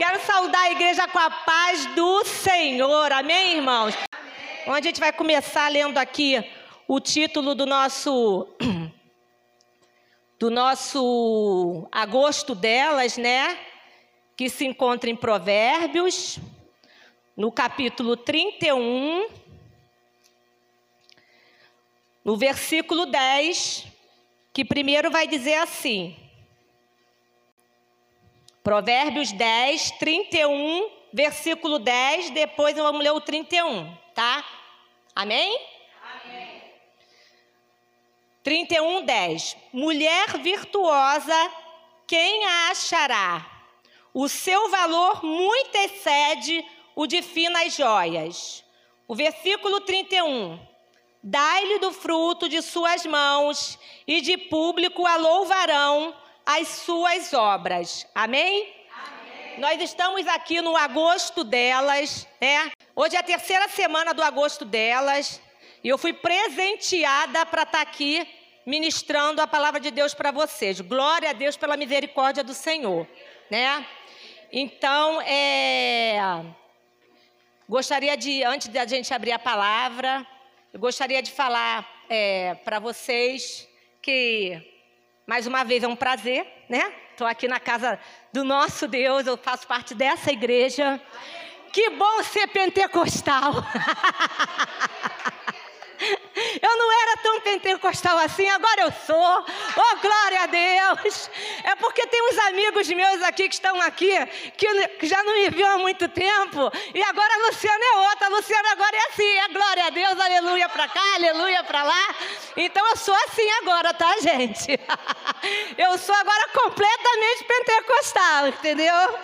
Quero saudar a igreja com a paz do Senhor. Amém, irmãos? Então a gente vai começar lendo aqui o título do nosso do nosso agosto delas, né? Que se encontra em Provérbios, no capítulo 31, no versículo 10, que primeiro vai dizer assim: Provérbios 10, 31, versículo 10, depois vamos ler o 31, tá? Amém? Amém. 31, 10. Mulher virtuosa, quem a achará? O seu valor muito excede o de finas joias. O versículo 31. Dai-lhe do fruto de suas mãos, e de público a louvarão as suas obras. Amém? Amém? Nós estamos aqui no agosto delas, né? Hoje é a terceira semana do agosto delas, e eu fui presenteada para estar tá aqui ministrando a palavra de Deus para vocês. Glória a Deus pela misericórdia do Senhor, né? Então, é... gostaria de, antes da gente abrir a palavra, eu gostaria de falar é, para vocês que, mais uma vez, é um prazer, né? Estou aqui na casa do nosso Deus, eu faço parte dessa igreja. Que bom ser pentecostal! Eu não era tão pentecostal assim, agora eu sou. Oh, glória a Deus! É porque tem uns amigos meus aqui que estão aqui, que já não me viu há muito tempo, e agora a Luciana é outra. A Luciana agora é assim, é glória a Deus, aleluia para cá, aleluia para lá. Então eu sou assim agora, tá, gente? Eu sou agora completamente pentecostal, entendeu?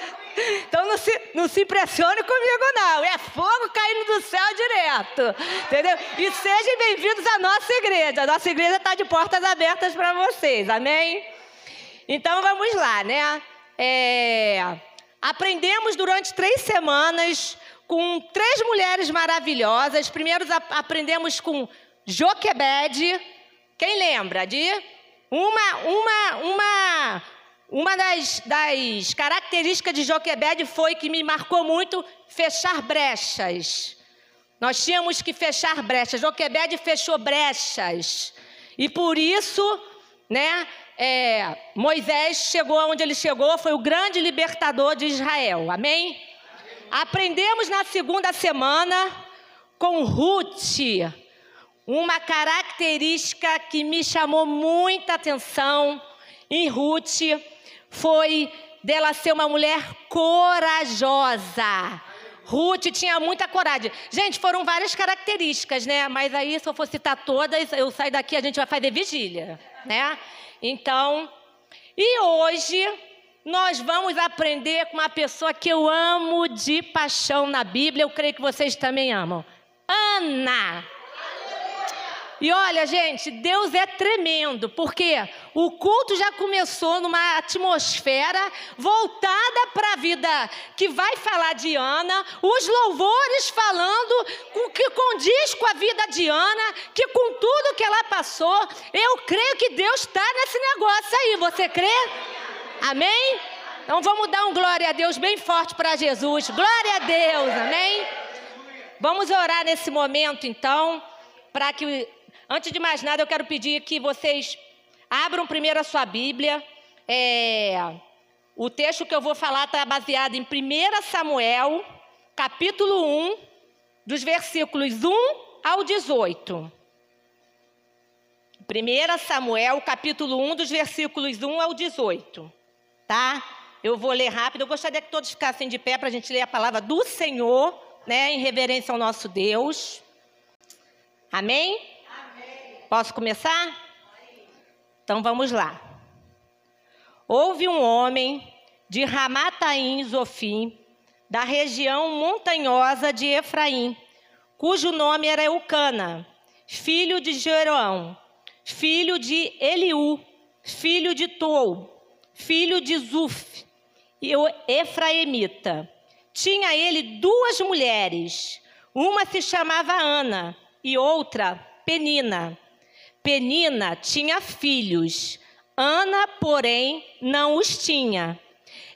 Então não se, não se impressione comigo, não. É fogo caindo do céu direto. Entendeu? E sejam bem-vindos à nossa igreja. A nossa igreja está de portas abertas para vocês. Amém? Então vamos lá, né? É, aprendemos durante três semanas com três mulheres maravilhosas. Primeiro aprendemos com Joquebede. Quem lembra de uma, uma, uma uma das, das características de Joquebed foi que me marcou muito fechar brechas. Nós tínhamos que fechar brechas. Joquebed fechou brechas. E por isso, né, é, Moisés chegou onde ele chegou, foi o grande libertador de Israel. Amém? Aprendemos na segunda semana com Ruth uma característica que me chamou muita atenção em Ruth foi dela ser uma mulher corajosa. Ruth tinha muita coragem. Gente, foram várias características, né? Mas aí, se eu for citar todas, eu saio daqui, a gente vai fazer vigília, né? Então, e hoje nós vamos aprender com uma pessoa que eu amo de paixão na Bíblia, eu creio que vocês também amam. Ana. E olha, gente, Deus é tremendo, porque o culto já começou numa atmosfera voltada para a vida que vai falar de Ana, os louvores falando com que condiz com a vida de Ana, que com tudo que ela passou, eu creio que Deus está nesse negócio aí. Você crê? Amém? Então vamos dar um glória a Deus bem forte para Jesus. Glória a Deus, amém? Vamos orar nesse momento então, para que Antes de mais nada, eu quero pedir que vocês abram primeiro a sua Bíblia. É, o texto que eu vou falar está baseado em 1 Samuel, capítulo 1, dos versículos 1 ao 18. 1 Samuel, capítulo 1, dos versículos 1 ao 18. Tá? Eu vou ler rápido. Eu gostaria que todos ficassem de pé para a gente ler a palavra do Senhor, né, em reverência ao nosso Deus. Amém? Posso começar? Então vamos lá. Houve um homem de Ramataim Zofim, da região montanhosa de Efraim, cujo nome era Eucana, filho de Jeroão, filho de Eliú, filho de Tou, filho de Zuf, e Efraimita. Tinha ele duas mulheres, uma se chamava Ana e outra Penina. Penina tinha filhos, Ana, porém, não os tinha.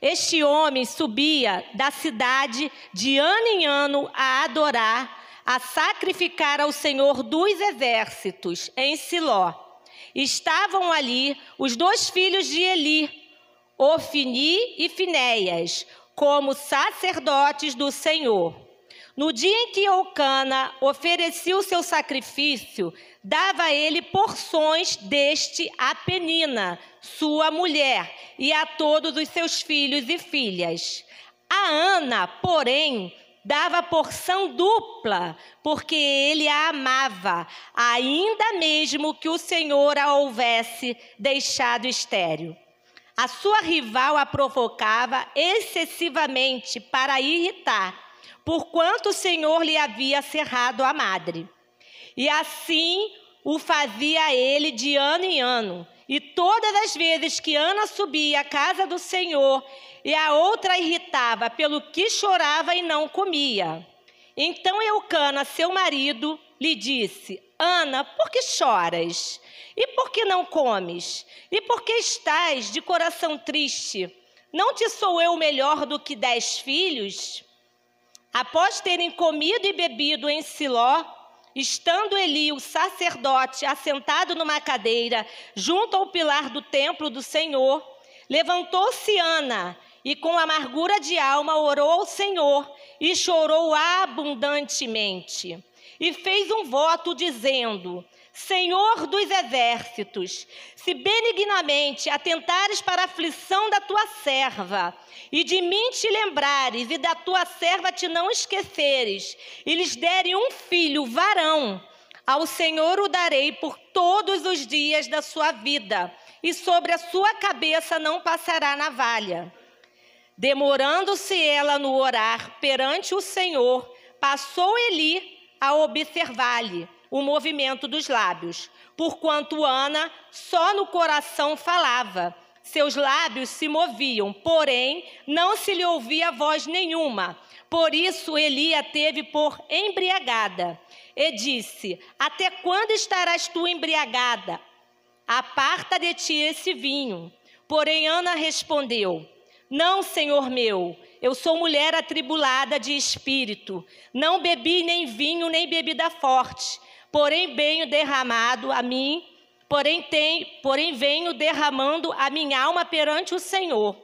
Este homem subia da cidade de ano em ano a adorar, a sacrificar ao Senhor dos exércitos em Siló. Estavam ali os dois filhos de Eli, Ofini e Finéias, como sacerdotes do Senhor. No dia em que Eucana oferecia o seu sacrifício, dava ele porções deste a Penina, sua mulher, e a todos os seus filhos e filhas. A Ana, porém, dava porção dupla, porque ele a amava, ainda mesmo que o Senhor a houvesse deixado estéril. A sua rival a provocava excessivamente para irritar, porquanto o Senhor lhe havia cerrado a madre. E assim o fazia ele de ano em ano. E todas as vezes que Ana subia à casa do Senhor, e a outra irritava pelo que chorava e não comia. Então Eucana, seu marido, lhe disse: Ana, por que choras? E por que não comes? E por que estás de coração triste? Não te sou eu melhor do que dez filhos? Após terem comido e bebido em Siló, Estando Eli, o sacerdote, assentado numa cadeira, junto ao pilar do templo do Senhor, levantou-se Ana e, com amargura de alma, orou ao Senhor e chorou abundantemente. E fez um voto dizendo: Senhor dos exércitos, se benignamente atentares para a aflição da tua serva, e de mim te lembrares, e da tua serva te não esqueceres, e lhes derem um filho varão, ao Senhor o darei por todos os dias da sua vida, e sobre a sua cabeça não passará navalha. Demorando-se ela no orar perante o Senhor, passou Eli a observar-lhe o movimento dos lábios, porquanto Ana só no coração falava. Seus lábios se moviam, porém não se lhe ouvia voz nenhuma. Por isso Elia teve por embriagada e disse: Até quando estarás tu embriagada? Aparta de ti esse vinho. Porém Ana respondeu: Não, senhor meu, eu sou mulher atribulada de espírito. Não bebi nem vinho nem bebida forte porém venho derramado a mim, porém, tem, porém venho derramando a minha alma perante o Senhor.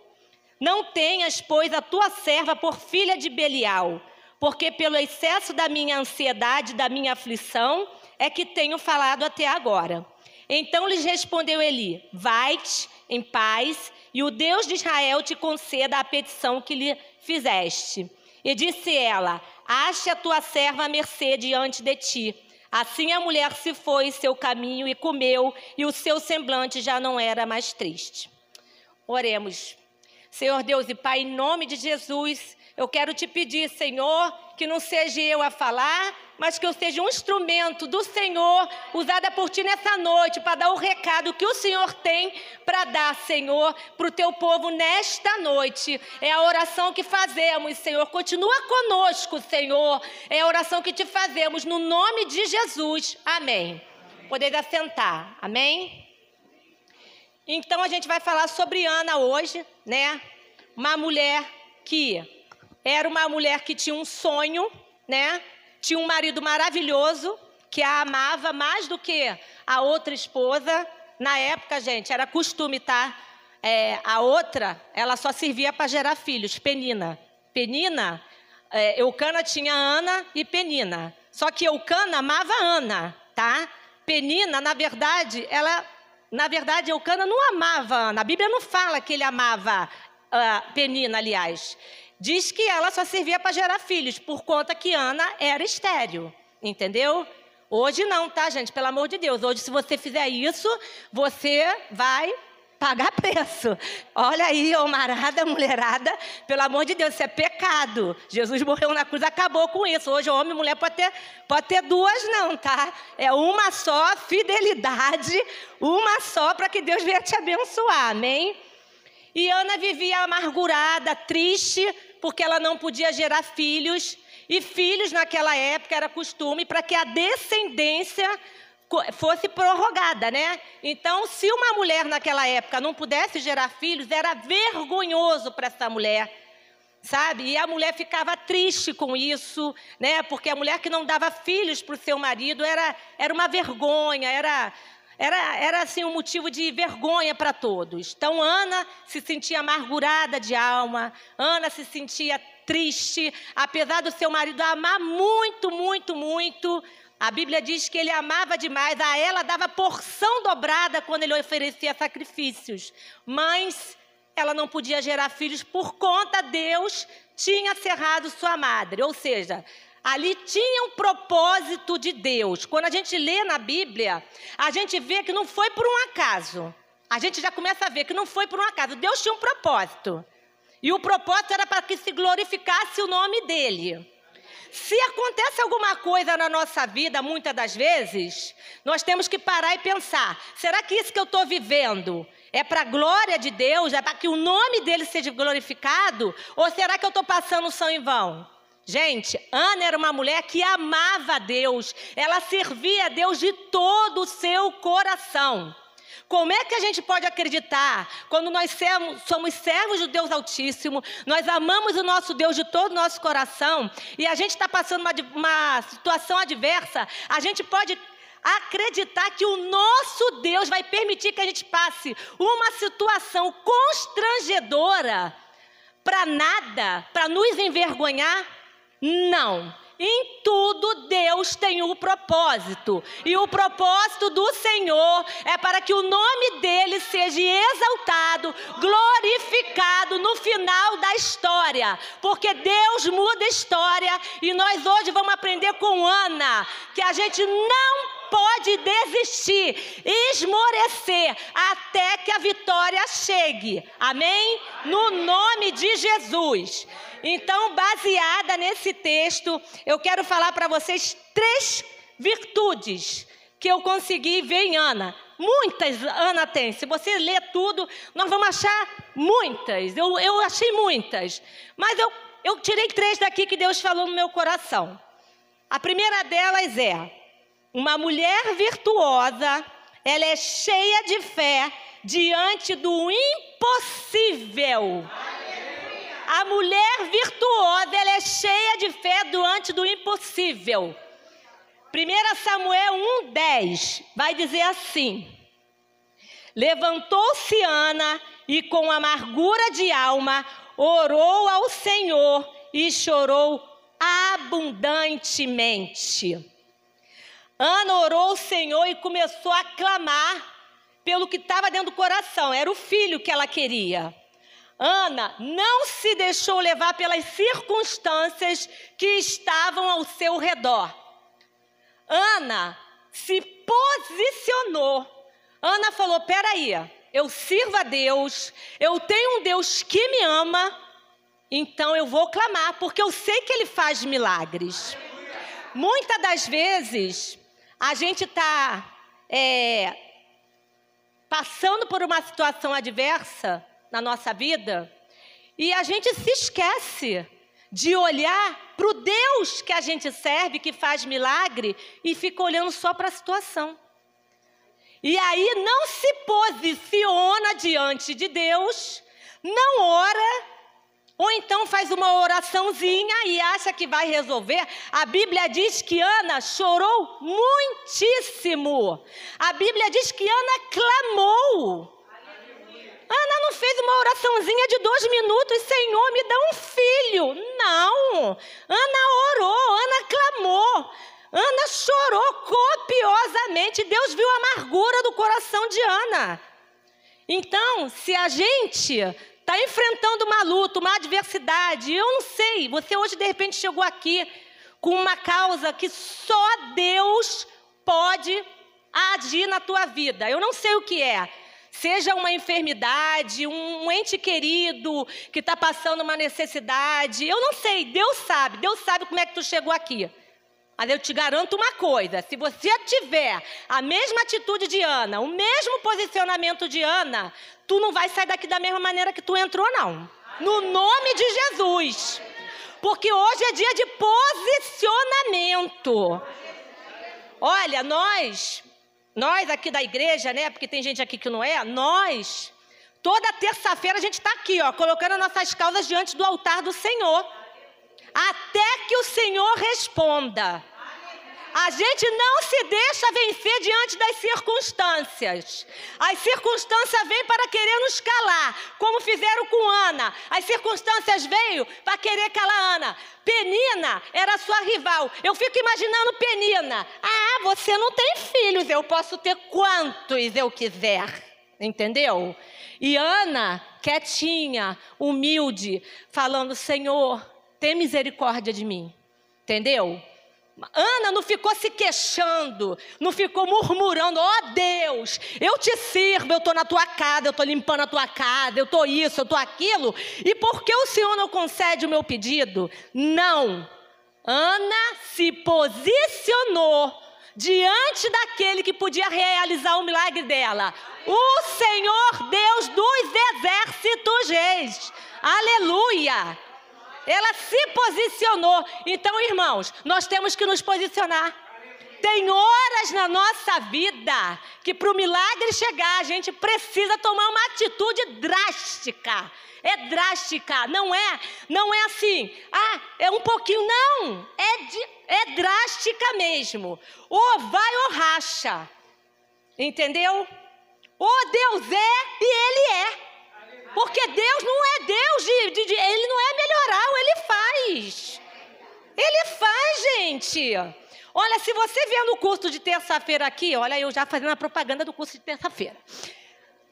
Não tenhas, pois, a tua serva por filha de Belial, porque pelo excesso da minha ansiedade, da minha aflição, é que tenho falado até agora. Então lhes respondeu Eli: Vai-te em paz, e o Deus de Israel te conceda a petição que lhe fizeste. E disse ela: Ache a tua serva à mercê diante de ti Assim a mulher se foi seu caminho e comeu, e o seu semblante já não era mais triste. Oremos. Senhor Deus e Pai, em nome de Jesus, eu quero te pedir, Senhor, que não seja eu a falar, mas que eu seja um instrumento do Senhor, usada por ti nessa noite, para dar o recado que o Senhor tem para dar, Senhor, para o teu povo nesta noite. É a oração que fazemos, Senhor. Continua conosco, Senhor. É a oração que te fazemos, no nome de Jesus. Amém. Podeis assentar. Amém? Então a gente vai falar sobre Ana hoje, né? Uma mulher que era uma mulher que tinha um sonho, né? Tinha um marido maravilhoso que a amava mais do que a outra esposa. Na época, gente, era costume, tá? É, a outra, ela só servia para gerar filhos, Penina. Penina, é, Eucana tinha Ana e Penina. Só que Eucana amava Ana, tá? Penina, na verdade, ela, na verdade, Eucana não amava Ana. A Bíblia não fala que ele amava uh, Penina, aliás diz que ela só servia para gerar filhos, por conta que Ana era estéril, entendeu? Hoje não, tá, gente? Pelo amor de Deus. Hoje, se você fizer isso, você vai pagar preço. Olha aí, homarada, mulherada, pelo amor de Deus, isso é pecado. Jesus morreu na cruz, acabou com isso. Hoje, homem e mulher pode ter, pode ter duas, não, tá? É uma só, fidelidade, uma só, para que Deus venha te abençoar, amém? E Ana vivia amargurada, triste, porque ela não podia gerar filhos. E filhos naquela época era costume para que a descendência fosse prorrogada, né? Então, se uma mulher naquela época não pudesse gerar filhos, era vergonhoso para essa mulher, sabe? E a mulher ficava triste com isso, né? Porque a mulher que não dava filhos para o seu marido era, era uma vergonha, era era, era assim um motivo de vergonha para todos. Então Ana se sentia amargurada de alma, Ana se sentia triste, apesar do seu marido amar muito, muito, muito. A Bíblia diz que ele amava demais, a ela dava porção dobrada quando ele oferecia sacrifícios. Mas ela não podia gerar filhos por conta Deus tinha cerrado sua madre. Ou seja, ali tinha um propósito de Deus. Quando a gente lê na Bíblia, a gente vê que não foi por um acaso. A gente já começa a ver que não foi por um acaso. Deus tinha um propósito. E o propósito era para que se glorificasse o nome dele. Se acontece alguma coisa na nossa vida, muitas das vezes, nós temos que parar e pensar: será que isso que eu estou vivendo é para a glória de Deus? É para que o nome dele seja glorificado? Ou será que eu estou passando som em vão? Gente, Ana era uma mulher que amava a Deus, ela servia a Deus de todo o seu coração. Como é que a gente pode acreditar quando nós somos servos do Deus Altíssimo, nós amamos o nosso Deus de todo o nosso coração e a gente está passando uma, uma situação adversa, a gente pode acreditar que o nosso Deus vai permitir que a gente passe uma situação constrangedora para nada, para nos envergonhar? Não. Em tudo Deus tem o um propósito. E o propósito do Senhor é para que o nome dele seja exaltado, glorificado no final da história. Porque Deus muda a história e nós hoje vamos aprender com Ana que a gente não pode desistir, esmorecer até que a vitória chegue. Amém? No nome de Jesus. Então, baseada nesse texto, eu quero falar para vocês três virtudes que eu consegui ver em Ana. Muitas Ana tem. Se você ler tudo, nós vamos achar muitas. Eu, eu achei muitas. Mas eu, eu tirei três daqui que Deus falou no meu coração. A primeira delas é: uma mulher virtuosa, ela é cheia de fé diante do impossível. A mulher virtuosa, ela é cheia de fé diante do impossível. 1 Samuel 1,10 vai dizer assim: Levantou-se Ana e com amargura de alma orou ao Senhor e chorou abundantemente. Ana orou ao Senhor e começou a clamar pelo que estava dentro do coração, era o filho que ela queria. Ana não se deixou levar pelas circunstâncias que estavam ao seu redor. Ana se posicionou. Ana falou: peraí, eu sirvo a Deus, eu tenho um Deus que me ama, então eu vou clamar, porque eu sei que Ele faz milagres. Muitas das vezes, a gente está é, passando por uma situação adversa na nossa vida e a gente se esquece de olhar para o Deus que a gente serve, que faz milagre, e fica olhando só para a situação. E aí não se posiciona diante de Deus, não ora, ou então faz uma oraçãozinha e acha que vai resolver. A Bíblia diz que Ana chorou muitíssimo. A Bíblia diz que Ana clamou. Ana não fez uma oraçãozinha de dois minutos, Senhor, me dá um filho. Não. Ana orou, Ana clamou. Ana chorou copiosamente. Deus viu a amargura do coração de Ana. Então, se a gente está enfrentando uma luta, uma adversidade, eu não sei, você hoje de repente chegou aqui com uma causa que só Deus pode agir na tua vida. Eu não sei o que é. Seja uma enfermidade, um ente querido que está passando uma necessidade. Eu não sei, Deus sabe, Deus sabe como é que tu chegou aqui. Mas eu te garanto uma coisa: se você tiver a mesma atitude de Ana, o mesmo posicionamento de Ana, tu não vai sair daqui da mesma maneira que tu entrou, não. No nome de Jesus. Porque hoje é dia de posicionamento. Olha, nós nós aqui da igreja, né? Porque tem gente aqui que não é, nós, toda terça-feira a gente está aqui, ó, colocando nossas causas diante do altar do Senhor. Até que o Senhor responda. A gente não se deixa vencer diante das circunstâncias. As circunstâncias vêm para querer nos calar, como fizeram com Ana. As circunstâncias veio para querer calar Ana. Penina era sua rival. Eu fico imaginando Penina. Ah, você não tem filhos, eu posso ter quantos eu quiser. Entendeu? E Ana, quietinha, humilde, falando: Senhor, tem misericórdia de mim. Entendeu? Ana não ficou se queixando, não ficou murmurando: ó oh, Deus, eu te sirvo, eu estou na tua casa, eu estou limpando a tua casa, eu estou isso, eu estou aquilo, e por que o Senhor não concede o meu pedido? Não. Ana se posicionou diante daquele que podia realizar o milagre dela. O Senhor Deus dos exércitos reis. Aleluia! Ela se posicionou. Então, irmãos, nós temos que nos posicionar. Tem horas na nossa vida que para o milagre chegar, a gente precisa tomar uma atitude drástica. É drástica, não é, não é assim, ah, é um pouquinho, não, é, de, é drástica mesmo. Ou vai ou racha, entendeu? Ou Deus é e Ele é. Porque Deus não é Deus de, de, de, Ele não é melhorar, Ele faz. Ele faz, gente. Olha, se você vier no curso de terça-feira aqui, olha eu já fazendo a propaganda do curso de terça-feira.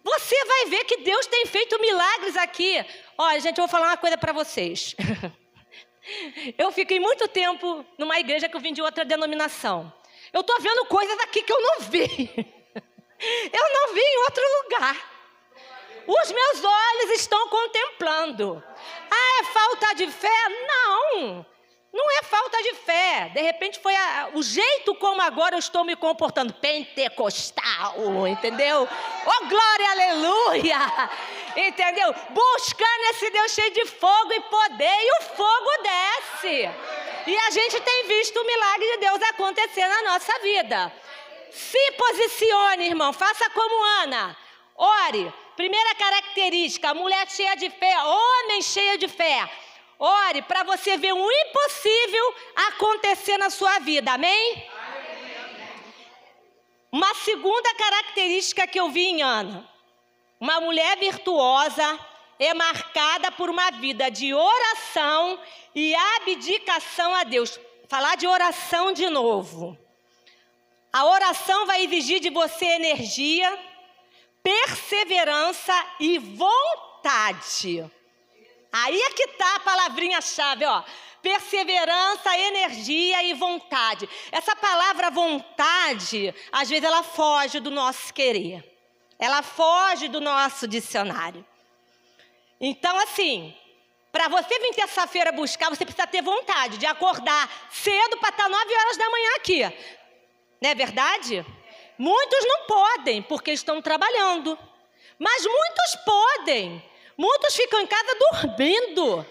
Você vai ver que Deus tem feito milagres aqui. Olha, gente, eu vou falar uma coisa para vocês. Eu fiquei muito tempo numa igreja que eu vim de outra denominação. Eu estou vendo coisas aqui que eu não vi. Eu não vi em outro lugar. Os meus olhos estão contemplando. Ah, é falta de fé? Não. Não é falta de fé. De repente foi a, o jeito como agora eu estou me comportando. Pentecostal, entendeu? Oh, glória, aleluia! Entendeu? Buscando esse Deus cheio de fogo e poder, e o fogo desce. E a gente tem visto o milagre de Deus acontecer na nossa vida. Se posicione, irmão. Faça como Ana. Ore. Primeira característica: mulher cheia de fé, homem cheio de fé. Ore para você ver o impossível acontecer na sua vida. Amém? Uma segunda característica que eu vi em Ana: uma mulher virtuosa é marcada por uma vida de oração e abdicação a Deus. Falar de oração de novo. A oração vai exigir de você energia perseverança e vontade. Aí é que está a palavrinha-chave, ó. Perseverança, energia e vontade. Essa palavra vontade, às vezes ela foge do nosso querer. Ela foge do nosso dicionário. Então, assim, para você vir terça-feira buscar, você precisa ter vontade de acordar cedo para estar nove horas da manhã aqui. Não é verdade? Muitos não podem porque estão trabalhando. Mas muitos podem. Muitos ficam em casa dormindo,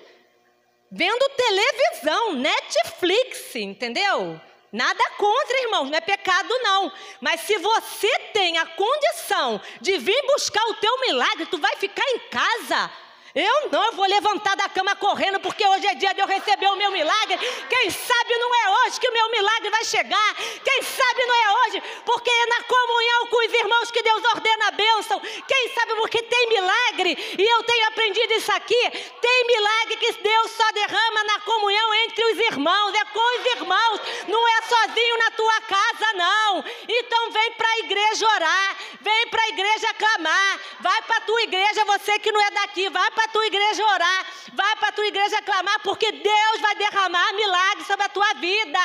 vendo televisão, Netflix, entendeu? Nada contra, irmãos, não é pecado não. Mas se você tem a condição de vir buscar o teu milagre, tu vai ficar em casa eu não, vou levantar da cama correndo, porque hoje é dia de eu receber o meu milagre. Quem sabe não é hoje que o meu milagre vai chegar. Quem sabe não é hoje, porque é na comunhão com os irmãos que Deus ordena a bênção. Quem sabe porque tem milagre, e eu tenho aprendido isso aqui. Tem milagre que Deus só derrama na comunhão entre os irmãos, é com os irmãos, não é sozinho na tua casa, não. Então vem para a igreja orar, vem para a igreja clamar, vai para a tua igreja, você que não é daqui, vai para para a tua igreja orar, vai para a tua igreja clamar, porque Deus vai derramar milagres sobre a tua vida.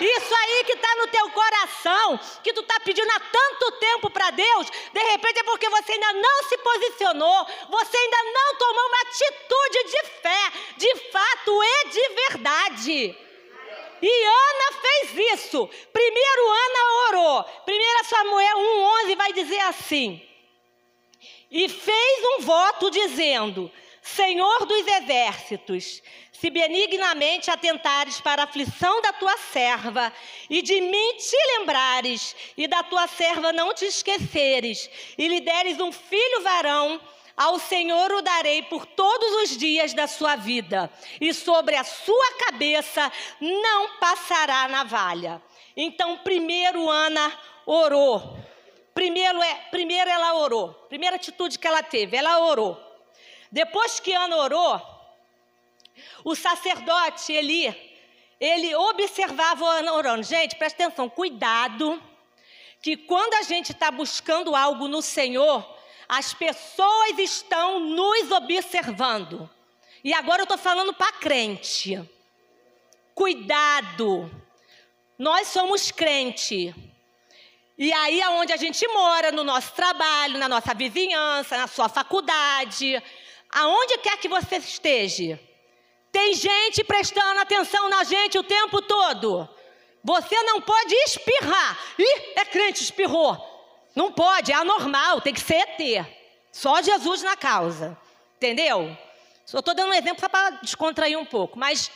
Isso aí que está no teu coração, que tu está pedindo há tanto tempo para Deus, de repente é porque você ainda não se posicionou, você ainda não tomou uma atitude de fé, de fato e de verdade. E Ana fez isso. Primeiro Ana orou. 1 Samuel 1,11 vai dizer assim: e fez um voto dizendo: Senhor dos exércitos, se benignamente atentares para a aflição da tua serva, e de mim te lembrares, e da tua serva não te esqueceres, e lhe deres um filho varão, ao Senhor o darei por todos os dias da sua vida, e sobre a sua cabeça não passará navalha. Então, primeiro Ana orou. Primeiro, é, primeiro ela orou. Primeira atitude que ela teve, ela orou. Depois que Ana orou, o sacerdote Eli, ele observava Ana orando. Gente, presta atenção, cuidado, que quando a gente está buscando algo no Senhor, as pessoas estão nos observando. E agora eu estou falando para crente. Cuidado, nós somos crente. E aí, aonde a gente mora, no nosso trabalho, na nossa vizinhança, na sua faculdade, aonde quer que você esteja, tem gente prestando atenção na gente o tempo todo. Você não pode espirrar. Ih, é crente, espirrou. Não pode, é anormal, tem que ser ET. Só Jesus na causa. Entendeu? Só estou dando um exemplo só para descontrair um pouco. Mas,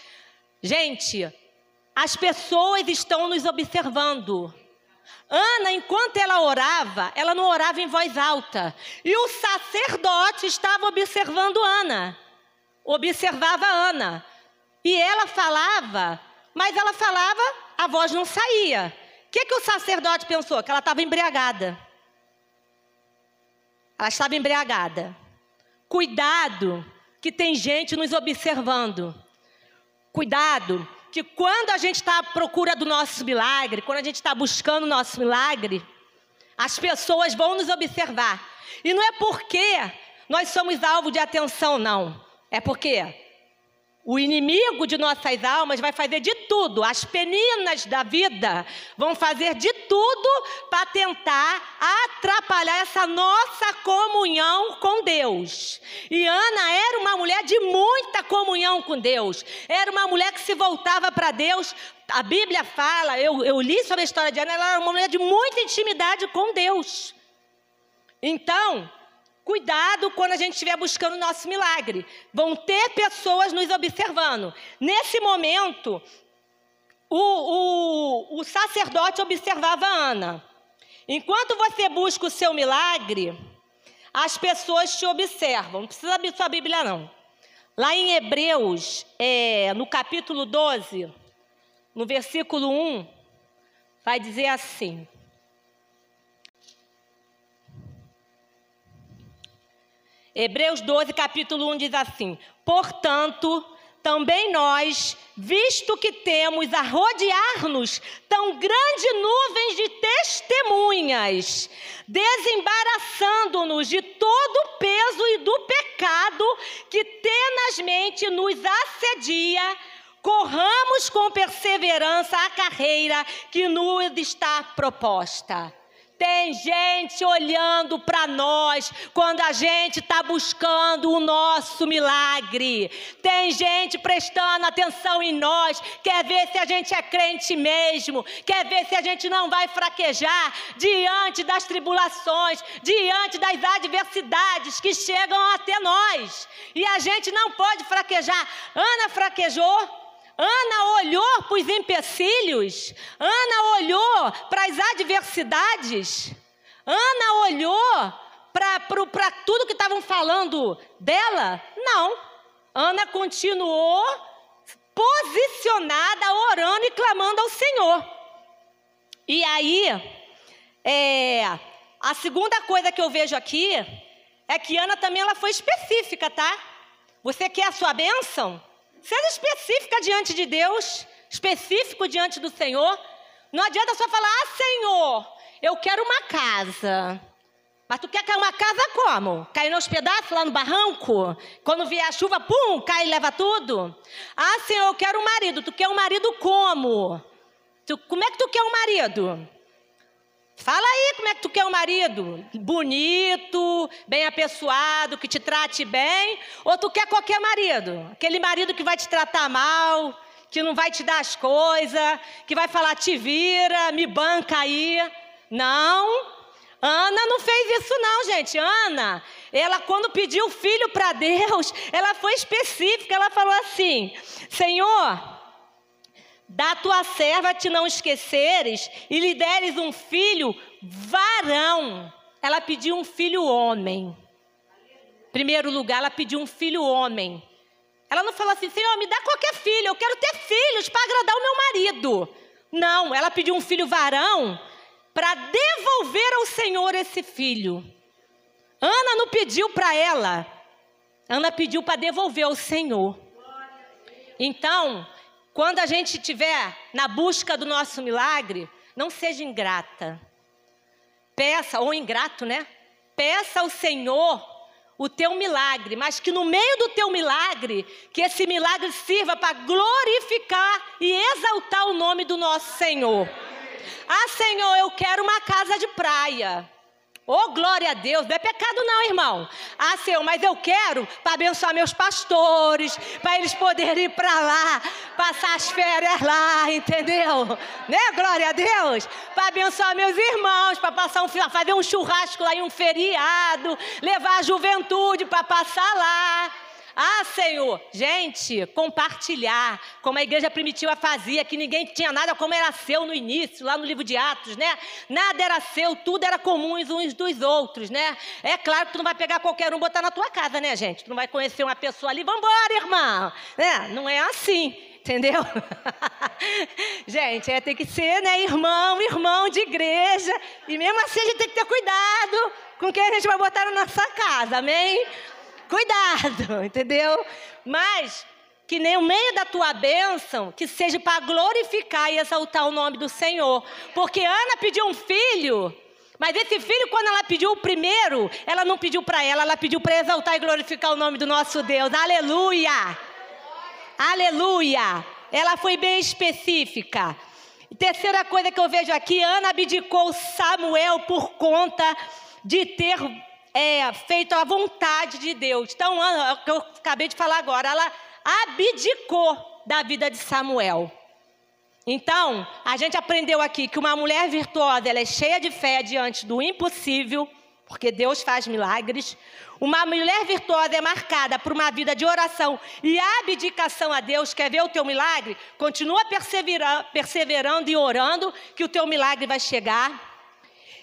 gente, as pessoas estão nos observando. Ana, enquanto ela orava, ela não orava em voz alta. E o sacerdote estava observando Ana. Observava Ana. E ela falava, mas ela falava, a voz não saía. O que, que o sacerdote pensou? Que ela estava embriagada. Ela estava embriagada. Cuidado, que tem gente nos observando. Cuidado, que quando a gente está à procura do nosso milagre, quando a gente está buscando o nosso milagre, as pessoas vão nos observar. E não é porque nós somos alvo de atenção, não. É porque o inimigo de nossas almas vai fazer de tudo, as peninas da vida vão fazer de tudo para tentar atrapalhar essa nossa comunhão com Deus. E Ana era uma mulher de muita comunhão com Deus, era uma mulher que se voltava para Deus. A Bíblia fala, eu, eu li sobre a história de Ana, ela era uma mulher de muita intimidade com Deus. Então, Cuidado quando a gente estiver buscando o nosso milagre. Vão ter pessoas nos observando. Nesse momento, o, o, o sacerdote observava Ana. Enquanto você busca o seu milagre, as pessoas te observam. Não precisa abrir sua Bíblia, não. Lá em Hebreus, é, no capítulo 12, no versículo 1, vai dizer assim: Hebreus 12, capítulo 1 diz assim: Portanto, também nós, visto que temos a rodear-nos tão grande nuvens de testemunhas, desembaraçando-nos de todo o peso e do pecado que tenazmente nos assedia, corramos com perseverança a carreira que nos está proposta. Tem gente olhando para nós quando a gente está buscando o nosso milagre. Tem gente prestando atenção em nós, quer ver se a gente é crente mesmo, quer ver se a gente não vai fraquejar diante das tribulações, diante das adversidades que chegam até nós. E a gente não pode fraquejar. Ana fraquejou. Ana olhou para os empecilhos, Ana olhou para as adversidades, Ana olhou para tudo que estavam falando dela? Não. Ana continuou posicionada, orando e clamando ao Senhor. E aí, é, a segunda coisa que eu vejo aqui é que Ana também ela foi específica, tá? Você quer a sua bênção? Seja específica diante de Deus, específico diante do Senhor. Não adianta só falar, ah, Senhor, eu quero uma casa. Mas tu quer cair uma casa como? Cair nos pedaços lá no barranco? Quando vier a chuva, pum, cai e leva tudo? Ah, Senhor, eu quero um marido. Tu quer um marido como? Tu, como é que tu quer um marido? Fala aí como é que tu quer um marido? Bonito, bem apessoado, que te trate bem? Ou tu quer qualquer marido? Aquele marido que vai te tratar mal, que não vai te dar as coisas, que vai falar te vira, me banca aí. Não. Ana não fez isso não, gente. Ana, ela quando pediu filho para Deus, ela foi específica, ela falou assim: Senhor, da tua serva te não esqueceres e lhe deres um filho varão. Ela pediu um filho homem. Primeiro lugar, ela pediu um filho homem. Ela não falou assim, Senhor, me dá qualquer filho, eu quero ter filhos para agradar o meu marido. Não, ela pediu um filho varão para devolver ao Senhor esse filho. Ana não pediu para ela, Ana pediu para devolver ao Senhor. Então, quando a gente estiver na busca do nosso milagre, não seja ingrata. Peça, ou ingrato, né? Peça ao Senhor o teu milagre, mas que no meio do teu milagre, que esse milagre sirva para glorificar e exaltar o nome do nosso Senhor. Ah, Senhor, eu quero uma casa de praia. Oh, glória a Deus, não é pecado não, irmão. Ah, Senhor, mas eu quero para abençoar meus pastores, para eles poderem ir para lá, passar as férias lá, entendeu? Né, glória a Deus? Para abençoar meus irmãos, para passar um fazer um churrasco lá em um feriado, levar a juventude para passar lá. Ah, Senhor, gente, compartilhar, como a igreja primitiva fazia, que ninguém tinha nada como era seu no início, lá no livro de Atos, né? Nada era seu, tudo era comum uns dos outros, né? É claro que tu não vai pegar qualquer um e botar na tua casa, né, gente? Tu não vai conhecer uma pessoa ali, vambora, irmão. Né? Não é assim entendeu? gente, é, tem que ser, né, irmão, irmão de igreja, e mesmo assim a gente tem que ter cuidado com quem a gente vai botar na nossa casa, amém? Cuidado, entendeu? Mas que nem o meio da tua bênção, que seja para glorificar e exaltar o nome do Senhor. Porque Ana pediu um filho, mas esse filho, quando ela pediu o primeiro, ela não pediu para ela, ela pediu para exaltar e glorificar o nome do nosso Deus. Aleluia! Aleluia! Ela foi bem específica. Terceira coisa que eu vejo aqui, Ana abdicou Samuel por conta de ter é, feito a vontade de Deus. Então, o que eu acabei de falar agora, ela abdicou da vida de Samuel. Então, a gente aprendeu aqui que uma mulher virtuosa, ela é cheia de fé diante do impossível, porque Deus faz milagres. Uma mulher virtuosa é marcada por uma vida de oração e abdicação a Deus. Quer ver o teu milagre? Continua perseverando e orando, que o teu milagre vai chegar.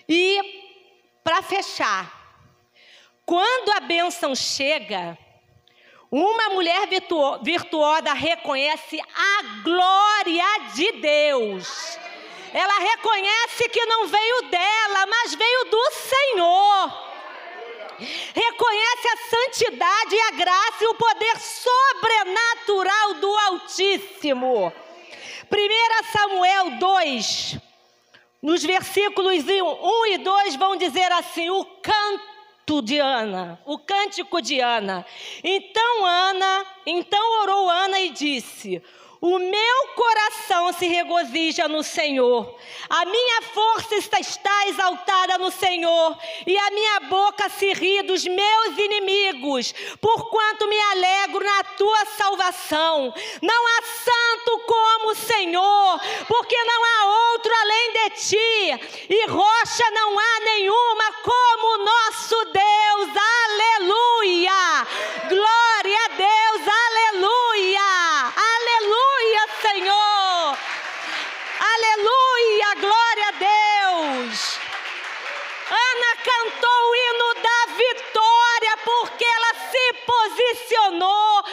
E, para fechar, quando a bênção chega, uma mulher virtuosa reconhece a glória de Deus. Ela reconhece que não veio dela, mas veio do Senhor. Reconhece a santidade e a graça e o poder sobrenatural do Altíssimo. 1 Samuel 2, nos versículos 1 e 2 vão dizer assim: O canto canto de Ana, o cântico de Ana. Então Ana, então orou Ana e disse: o meu coração se regozija no Senhor, a minha força está, está, exaltada no Senhor, e a minha boca se ri dos meus inimigos, porquanto me alegro na tua salvação. Não há santo como o Senhor, porque não há outro além de ti, e rocha não há nenhuma como o nosso Deus. Aleluia! Glória a Deus, aleluia! Aleluia, glória a Deus. Ana cantou o hino da vitória porque ela se posicionou,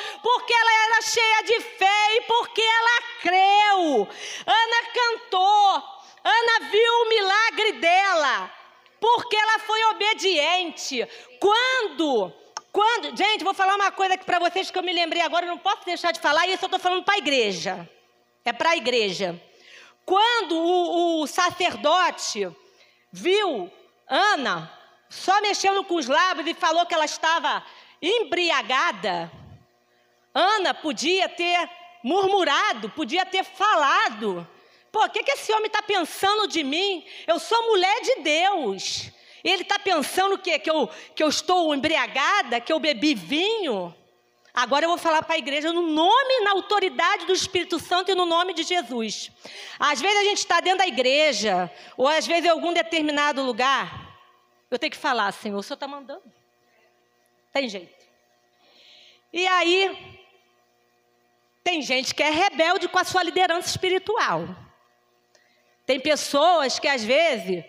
porque ela era cheia de fé e porque ela creu. Ana cantou, Ana viu o milagre dela, porque ela foi obediente. Quando quando, gente, vou falar uma coisa aqui para vocês que eu me lembrei agora, não posso deixar de falar, isso eu estou falando para a igreja. É para a igreja. Quando o, o sacerdote viu Ana só mexendo com os lábios e falou que ela estava embriagada, Ana podia ter murmurado, podia ter falado. Pô, o que, que esse homem está pensando de mim? Eu sou mulher de Deus. Ele está pensando que, que, eu, que eu estou embriagada, que eu bebi vinho? Agora eu vou falar para a igreja no nome, na autoridade do Espírito Santo e no nome de Jesus. Às vezes a gente está dentro da igreja, ou às vezes em algum determinado lugar, Eu tenho que falar, Senhor, o Senhor está mandando. Tem jeito. E aí, tem gente que é rebelde com a sua liderança espiritual. Tem pessoas que, às vezes,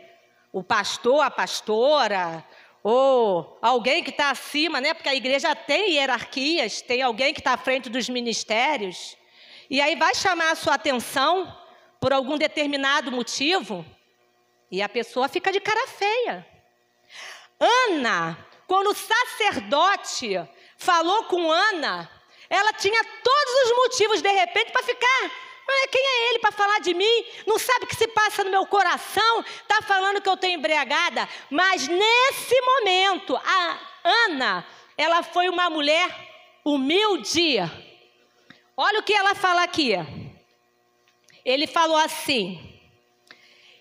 o pastor, a pastora, ou alguém que está acima, né? Porque a igreja tem hierarquias, tem alguém que está à frente dos ministérios, e aí vai chamar a sua atenção por algum determinado motivo, e a pessoa fica de cara feia. Ana, quando o sacerdote falou com Ana, ela tinha todos os motivos, de repente, para ficar ah, quem é ele para falar de mim? Não sabe o que se passa no meu coração? Está falando que eu estou embriagada? Mas nesse momento, a Ana, ela foi uma mulher humilde. Olha o que ela fala aqui. Ele falou assim.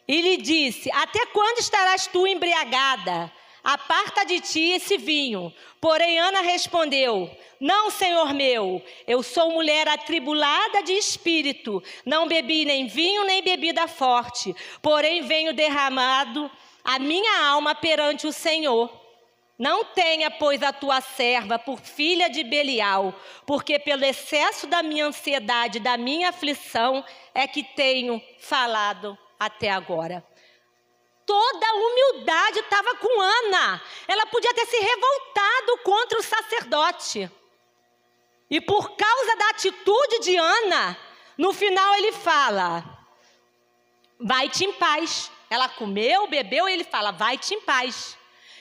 E lhe disse: Até quando estarás tu embriagada? Aparta de ti esse vinho. Porém, Ana respondeu: Não, senhor meu, eu sou mulher atribulada de espírito. Não bebi nem vinho, nem bebida forte. Porém, venho derramado a minha alma perante o Senhor. Não tenha, pois, a tua serva por filha de Belial, porque pelo excesso da minha ansiedade, da minha aflição, é que tenho falado até agora. Toda a humildade estava com Ana. Ela podia ter se revoltado contra o sacerdote. E por causa da atitude de Ana, no final ele fala: vai-te em paz. Ela comeu, bebeu, e ele fala: vai-te em paz.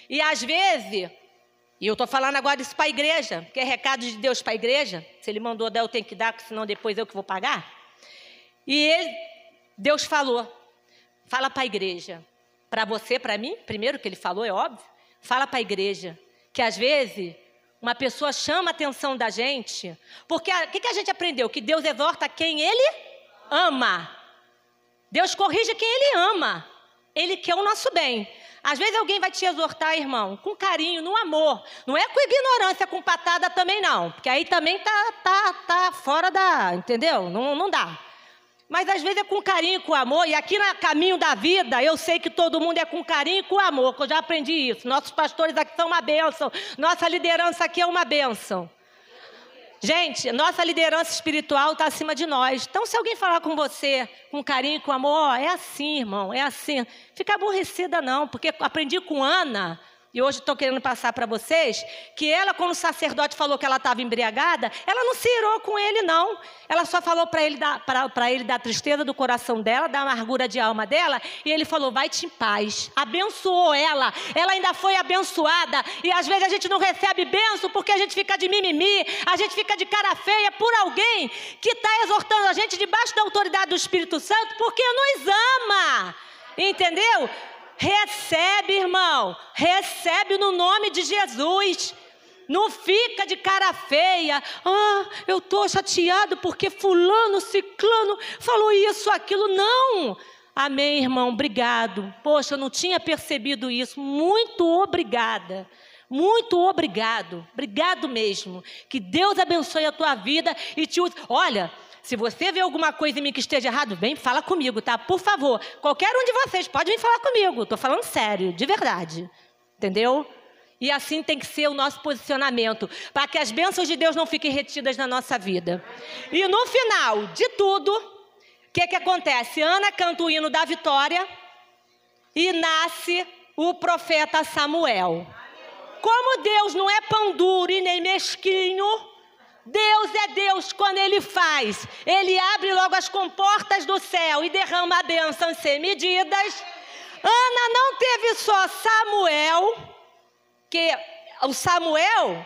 E às vezes, e eu estou falando agora isso para a igreja, que é recado de Deus para a igreja. Se ele mandou dar, eu tenho que dar, senão depois eu que vou pagar. E ele, Deus falou: fala para a igreja para você, para mim, primeiro que ele falou, é óbvio. Fala para a igreja que às vezes uma pessoa chama a atenção da gente, porque o que, que a gente aprendeu? Que Deus exorta quem Ele ama. Deus corrige quem Ele ama. Ele quer o nosso bem. Às vezes alguém vai te exortar, irmão, com carinho, no amor. Não é com ignorância, com patada também não. Porque aí também tá, tá, tá fora da. Entendeu? Não, não dá. Mas às vezes é com carinho, com amor. E aqui no caminho da vida, eu sei que todo mundo é com carinho e com amor, que eu já aprendi isso. Nossos pastores aqui são uma bênção. Nossa liderança aqui é uma bênção. Gente, nossa liderança espiritual está acima de nós. Então, se alguém falar com você com carinho, com amor, é assim, irmão, é assim. Fica aborrecida, não, porque aprendi com Ana e hoje estou querendo passar para vocês que ela, quando o sacerdote falou que ela estava embriagada, ela não se irou com ele, não. Ela só falou para ele, da, ele da tristeza do coração dela, da amargura de alma dela, e ele falou: vai-te em paz. Abençoou ela, ela ainda foi abençoada. E às vezes a gente não recebe benção porque a gente fica de mimimi, a gente fica de cara feia por alguém que está exortando a gente debaixo da autoridade do Espírito Santo porque nos ama. Entendeu? Recebe, irmão. Recebe no nome de Jesus. Não fica de cara feia. Ah, eu estou chateado porque fulano, ciclano falou isso, aquilo. Não. Amém, irmão. Obrigado. Poxa, eu não tinha percebido isso. Muito obrigada. Muito obrigado. Obrigado mesmo. Que Deus abençoe a tua vida e te use. Olha, se você vê alguma coisa em mim que esteja errado, vem fala comigo, tá? Por favor. Qualquer um de vocês pode vir falar comigo. Estou falando sério, de verdade. Entendeu? E assim tem que ser o nosso posicionamento, para que as bênçãos de Deus não fiquem retidas na nossa vida. E no final de tudo, o que, que acontece? Ana canta o hino da vitória e nasce o profeta Samuel. Como Deus não é pão duro e nem mesquinho, Deus é Deus quando Ele faz. Ele abre logo as comportas do céu e derrama a bênção sem medidas. Ana não teve só Samuel, que o Samuel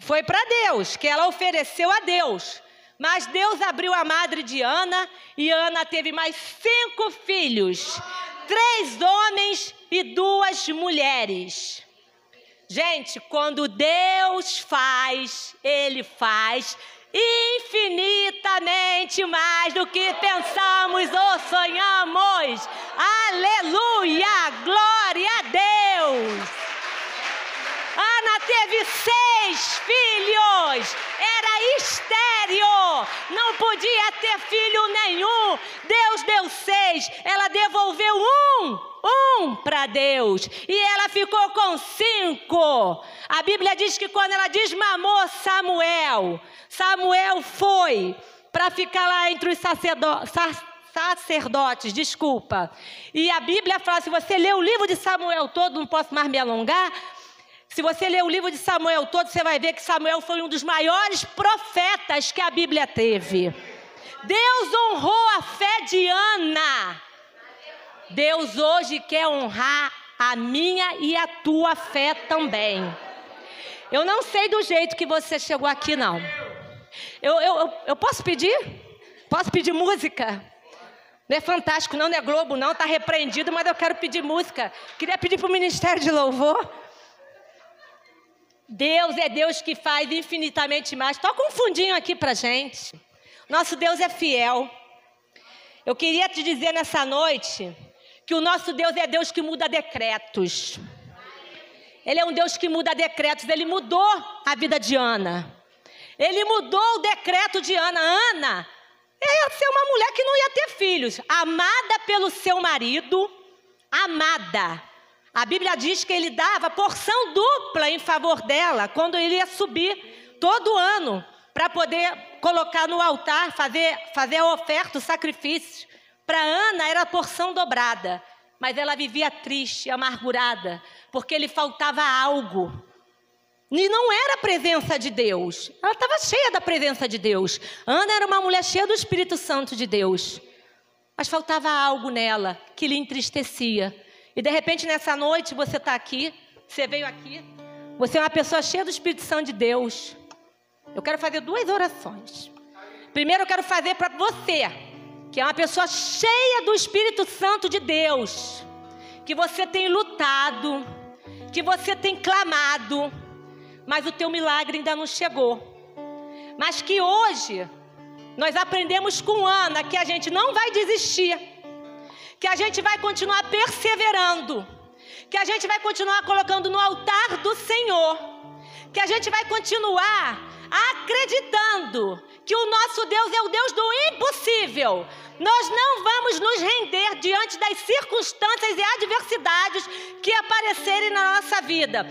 foi para Deus, que ela ofereceu a Deus. Mas Deus abriu a madre de Ana e Ana teve mais cinco filhos: três homens e duas mulheres. Gente, quando Deus faz, Ele faz infinitamente mais do que pensamos ou sonhamos. Aleluia! Glória a Deus! Teve seis filhos, era estéreo, não podia ter filho nenhum. Deus deu seis, ela devolveu um, um para Deus, e ela ficou com cinco. A Bíblia diz que quando ela desmamou Samuel, Samuel foi para ficar lá entre os sacerdotes sacerdotes, desculpa. E a Bíblia fala, se você ler o livro de Samuel todo, não posso mais me alongar, se você ler o livro de Samuel todo, você vai ver que Samuel foi um dos maiores profetas que a Bíblia teve. Deus honrou a fé de Ana. Deus hoje quer honrar a minha e a tua fé também. Eu não sei do jeito que você chegou aqui, não. Eu, eu, eu posso pedir? Posso pedir música? Não é fantástico, não, não é Globo, não, está repreendido, mas eu quero pedir música. Queria pedir para o Ministério de Louvor. Deus é Deus que faz infinitamente mais. Toca um fundinho aqui para gente. Nosso Deus é fiel. Eu queria te dizer nessa noite que o nosso Deus é Deus que muda decretos. Ele é um Deus que muda decretos. Ele mudou a vida de Ana. Ele mudou o decreto de Ana. Ana ia ser uma mulher que não ia ter filhos, amada pelo seu marido, amada. A Bíblia diz que ele dava porção dupla em favor dela quando ele ia subir todo ano para poder colocar no altar, fazer, fazer a oferta, o sacrifício. Para Ana era porção dobrada, mas ela vivia triste, amargurada, porque lhe faltava algo. E não era a presença de Deus. Ela estava cheia da presença de Deus. Ana era uma mulher cheia do Espírito Santo de Deus. Mas faltava algo nela que lhe entristecia. E de repente nessa noite você está aqui, você veio aqui, você é uma pessoa cheia do Espírito Santo de Deus. Eu quero fazer duas orações. Primeiro eu quero fazer para você, que é uma pessoa cheia do Espírito Santo de Deus, que você tem lutado, que você tem clamado mas o teu milagre ainda não chegou. Mas que hoje nós aprendemos com Ana que a gente não vai desistir, que a gente vai continuar perseverando, que a gente vai continuar colocando no altar do Senhor, que a gente vai continuar acreditando que o nosso Deus é o Deus do impossível. Nós não vamos nos render diante das circunstâncias e adversidades que aparecerem na nossa vida.